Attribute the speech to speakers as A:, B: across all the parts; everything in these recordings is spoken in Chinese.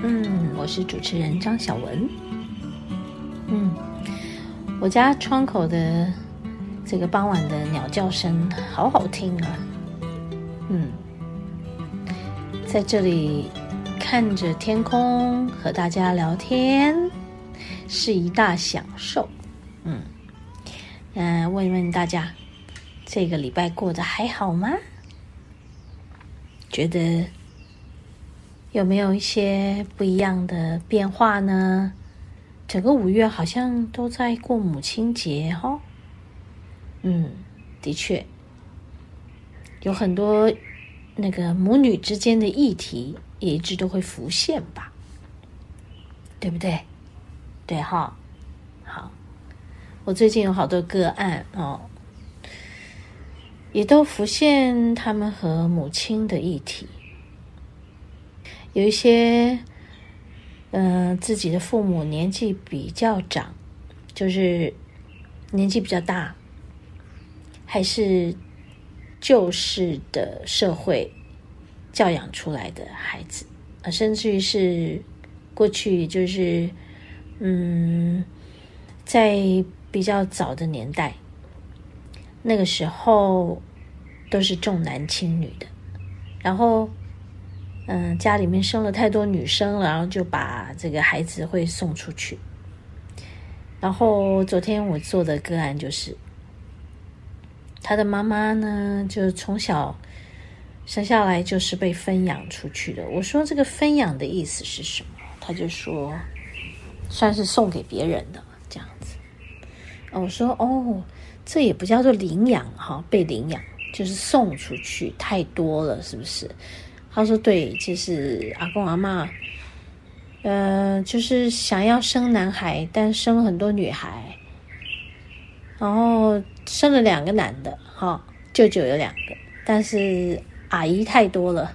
A: 嗯，我是主持人张小文。嗯，我家窗口的这个傍晚的鸟叫声好好听啊。嗯，在这里看着天空和大家聊天是一大享受。嗯，嗯、呃，问一问大家，这个礼拜过得还好吗？觉得？有没有一些不一样的变化呢？整个五月好像都在过母亲节哈、哦。嗯，的确，有很多那个母女之间的议题也一直都会浮现吧，对不对？对哈，好。我最近有好多个案哦，也都浮现他们和母亲的议题。有一些，嗯、自己的父母年纪比较长，就是年纪比较大，还是旧式的社会教养出来的孩子啊，甚至于是过去就是，嗯，在比较早的年代，那个时候都是重男轻女的，然后。嗯，家里面生了太多女生了，然后就把这个孩子会送出去。然后昨天我做的个案就是，他的妈妈呢，就从小生下来就是被分养出去的。我说这个分养的意思是什么？他就说算是送给别人的这样子。我说哦，这也不叫做领养哈，被领养就是送出去太多了，是不是？他说：“对，就是阿公阿嬷，呃，就是想要生男孩，但生了很多女孩，然后生了两个男的，哈、舅舅有两个，但是阿姨太多了，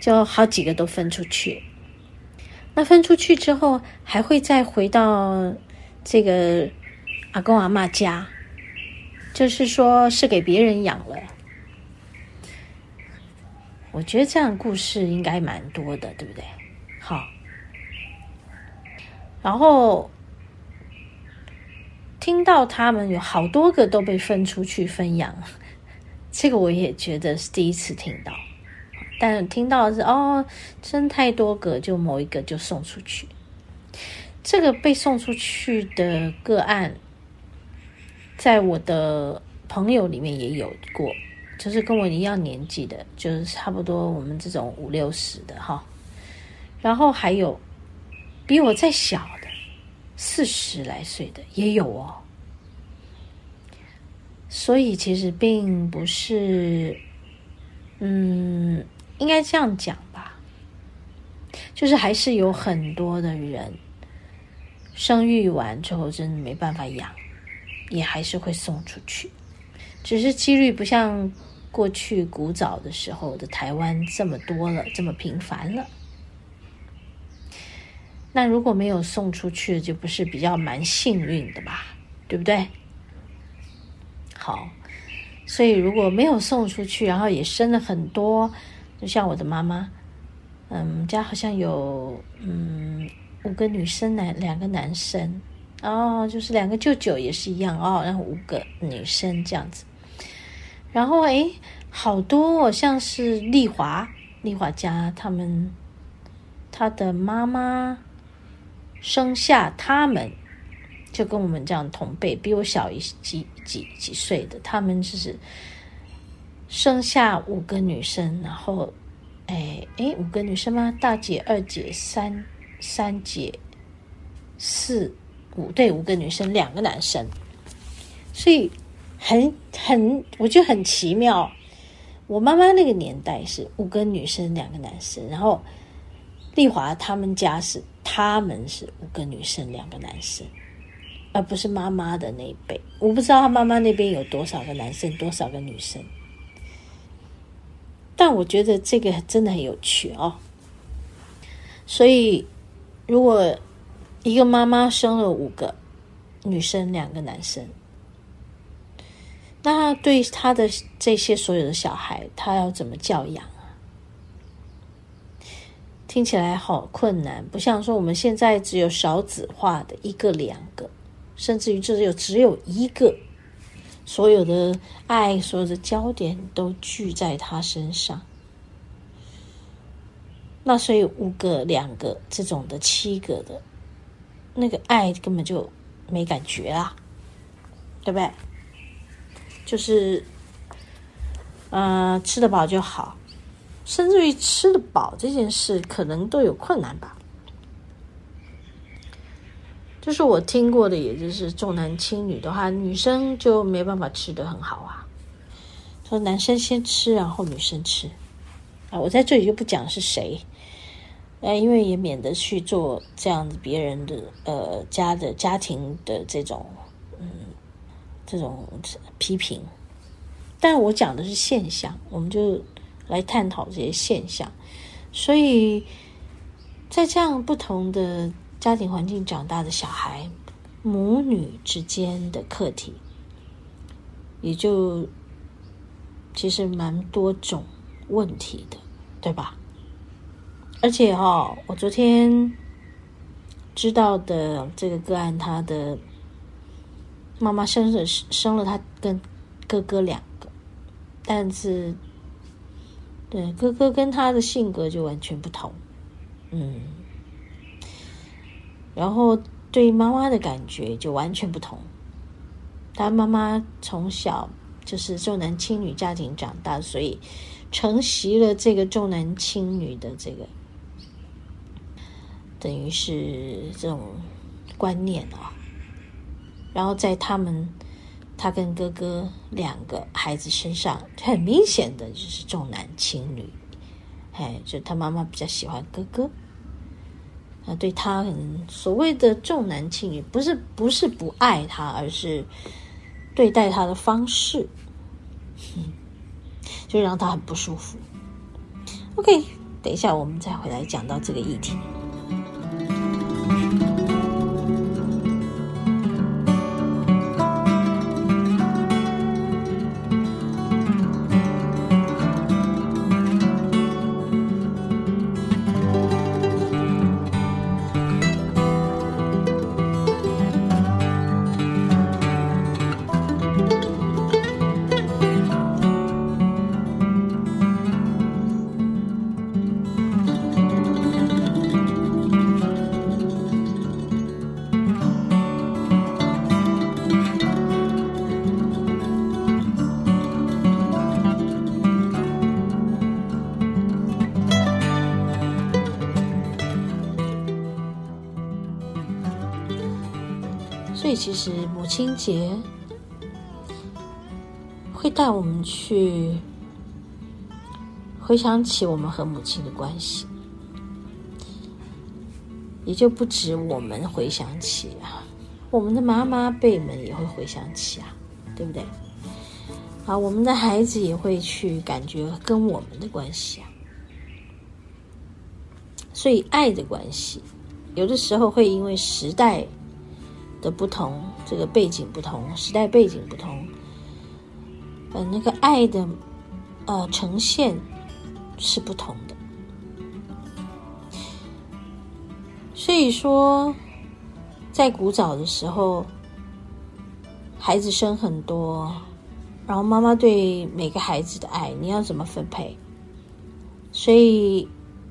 A: 就好几个都分出去。那分出去之后，还会再回到这个阿公阿嬷家，就是说是给别人养了。”我觉得这样的故事应该蛮多的，对不对？好，然后听到他们有好多个都被分出去分养，这个我也觉得是第一次听到。但听到是哦，生太多个，就某一个就送出去。这个被送出去的个案，在我的朋友里面也有过。就是跟我一样年纪的，就是差不多我们这种五六十的哈，然后还有比我再小的四十来岁的也有哦，所以其实并不是，嗯，应该这样讲吧，就是还是有很多的人生育完之后真的没办法养，也还是会送出去，只是几率不像。过去古早的时候的台湾这么多了，这么频繁了。那如果没有送出去，就不是比较蛮幸运的吧？对不对？好，所以如果没有送出去，然后也生了很多，就像我的妈妈，嗯，家好像有嗯五个女生，男两个男生，哦，就是两个舅舅也是一样哦，然后五个女生这样子。然后哎，好多哦，像是丽华、丽华家他们他的妈妈生下他们，就跟我们这样同辈，比我小一几几几岁的，他们就是生下五个女生，然后，哎哎，五个女生吗？大姐、二姐、三三姐、四五，对，五个女生，两个男生，所以很很，我觉得很奇妙。我妈妈那个年代是五个女生，两个男生，然后丽华他们家是他们是五个女生，两个男生，而不是妈妈的那一辈。我不知道他妈妈那边有多少个男生，多少个女生。但我觉得这个真的很有趣哦。所以，如果一个妈妈生了五个女生，两个男生。那对他的这些所有的小孩，他要怎么教养啊？听起来好困难，不像说我们现在只有少子化的一个两个，甚至于只有只有一个，所有的爱、所有的焦点都聚在他身上。那所以五个、两个这种的，七个的，那个爱根本就没感觉啊，对不对？就是，呃，吃得饱就好，甚至于吃得饱这件事可能都有困难吧。就是我听过的，也就是重男轻女的话，女生就没办法吃得很好啊。说男生先吃，然后女生吃啊。我在这里就不讲是谁，呃，因为也免得去做这样子别人的呃家的家庭的这种。这种批评，但我讲的是现象，我们就来探讨这些现象。所以在这样不同的家庭环境长大的小孩，母女之间的课题，也就其实蛮多种问题的，对吧？而且哈、我昨天知道的这个个案，他的。妈妈生了生了他跟哥哥两个，但是对哥哥跟他的性格就完全不同，嗯，然后对妈妈的感觉就完全不同。他妈妈从小就是重男轻女家庭长大，所以承袭了这个重男轻女的这个，等于是这种观念啊。然后在他们，他跟哥哥两个孩子身上，很明显的就是重男轻女，哎，就他妈妈比较喜欢哥哥，啊，对他很所谓的重男轻女，不是不是不爱他，而是对待他的方式，就让他很不舒服。OK，等一下我们再回来讲到这个议题。以，其实母亲节会带我们去回想起我们和母亲的关系，也就不止我们回想起啊，我们的妈妈辈们也会回想起啊，对不对？啊，我们的孩子也会去感觉跟我们的关系啊。所以，爱的关系有的时候会因为时代。的不同，这个背景不同，时代背景不同，呃，那个爱的呃呈现是不同的。所以说，在古早的时候，孩子生很多，然后妈妈对每个孩子的爱，你要怎么分配？所以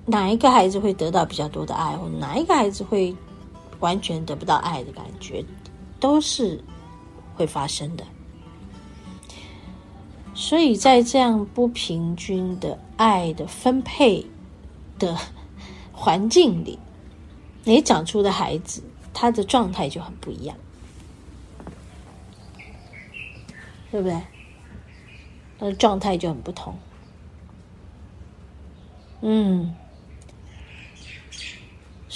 A: 哪一个孩子会得到比较多的爱，或哪一个孩子会完全得不到爱的感觉，都是会发生的。所以在这样不平均的爱的分配的环境里，你长出的孩子，他的状态就很不一样，对不对？他的状态就很不同。嗯，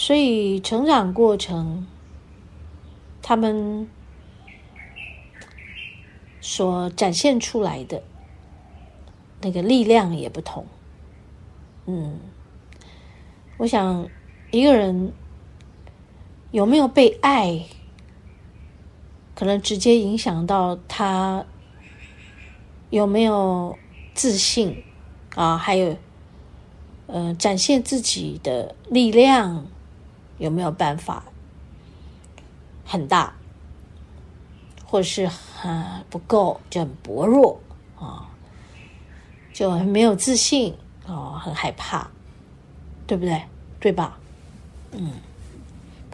A: 所以成长过程，他们所展现出来的。那个力量也不同，嗯，我想一个人有没有被爱，可能直接影响到他有没有自信啊，还有呃展现自己的力量有没有办法很大，或是很不够，就很薄弱啊。就很没有自信哦，很害怕，对不对？对吧？嗯，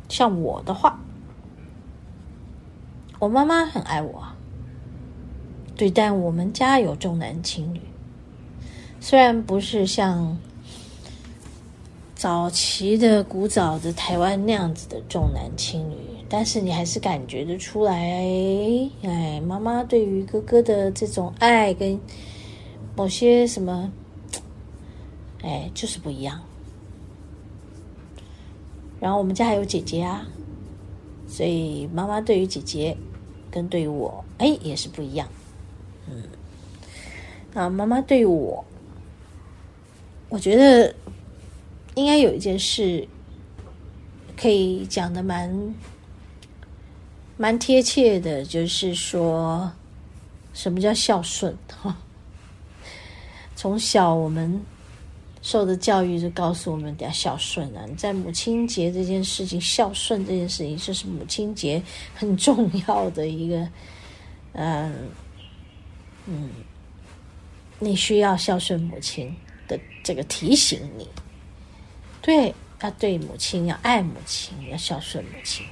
A: 像我的话，我妈妈很爱我，对，但我们家有重男轻女，虽然不是像早期的古早的台湾那样子的重男轻女，但是你还是感觉得出来，哎，妈妈对于哥哥的这种爱跟。某些什么，哎，就是不一样。然后我们家还有姐姐啊，所以妈妈对于姐姐跟对于我，哎，也是不一样。嗯，啊，妈妈对于我，我觉得应该有一件事可以讲的蛮蛮贴切的，就是说什么叫孝顺哈。从小我们受的教育就告诉我们要孝顺啊！在母亲节这件事情，孝顺这件事情，就是母亲节很重要的一个，嗯嗯，你需要孝顺母亲的这个提醒你，对，要对母亲，要爱母亲，要孝顺母亲。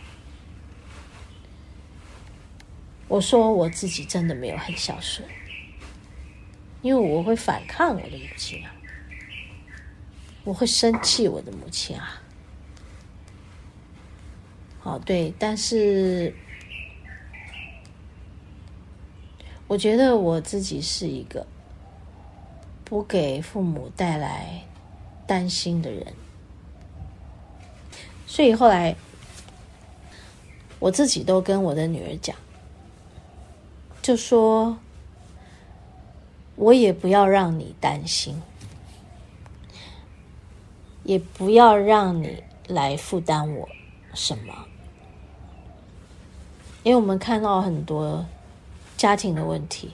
A: 我说我自己真的没有很孝顺。因为我会反抗我的母亲啊，我会生气我的母亲啊。好，对，但是我觉得我自己是一个不给父母带来担心的人，所以后来我自己都跟我的女儿讲，就说。我也不要让你担心，也不要让你来负担我什么，因为我们看到很多家庭的问题，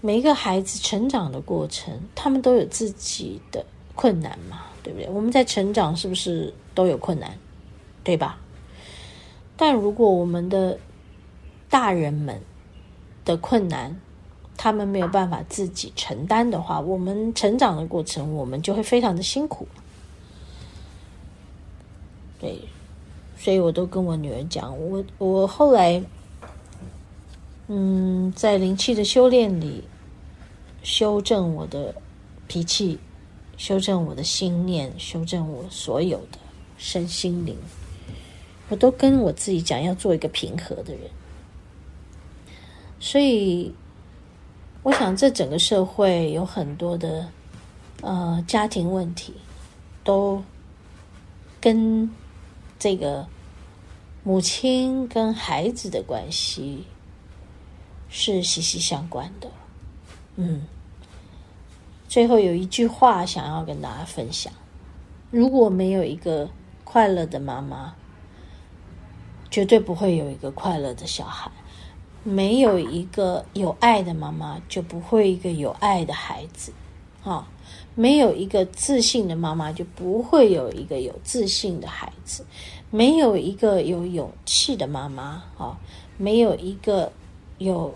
A: 每一个孩子成长的过程，他们都有自己的困难嘛，对不对？我们在成长是不是都有困难，对吧？但如果我们的大人们，的困难，他们没有办法自己承担的话，我们成长的过程，我们就会非常的辛苦。对，所以我都跟我女儿讲，我我后来，嗯，在灵气的修炼里，修正我的脾气，修正我的心念，修正我所有的身心灵，我都跟我自己讲，要做一个平和的人。所以，我想这整个社会有很多的呃家庭问题，都跟这个母亲跟孩子的关系是息息相关的。嗯，最后有一句话想要跟大家分享：如果没有一个快乐的妈妈，绝对不会有一个快乐的小孩。没有一个有爱的妈妈，就不会一个有爱的孩子，啊，没有一个自信的妈妈，就不会有一个有自信的孩子；没有一个有勇气的妈妈，啊，没有一个有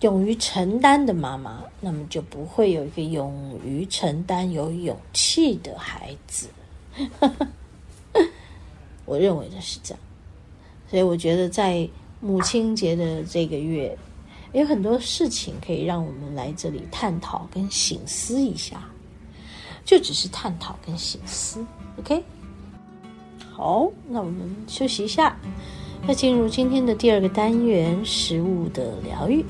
A: 勇于承担的妈妈，那么就不会有一个勇于承担、有勇气的孩子。我认为的是这样，所以我觉得在母亲节的这个月，有很多事情可以让我们来这里探讨跟醒思一下，就只是探讨跟醒思。OK，好，那我们休息一下，要进入今天的第二个单元——食物的疗愈。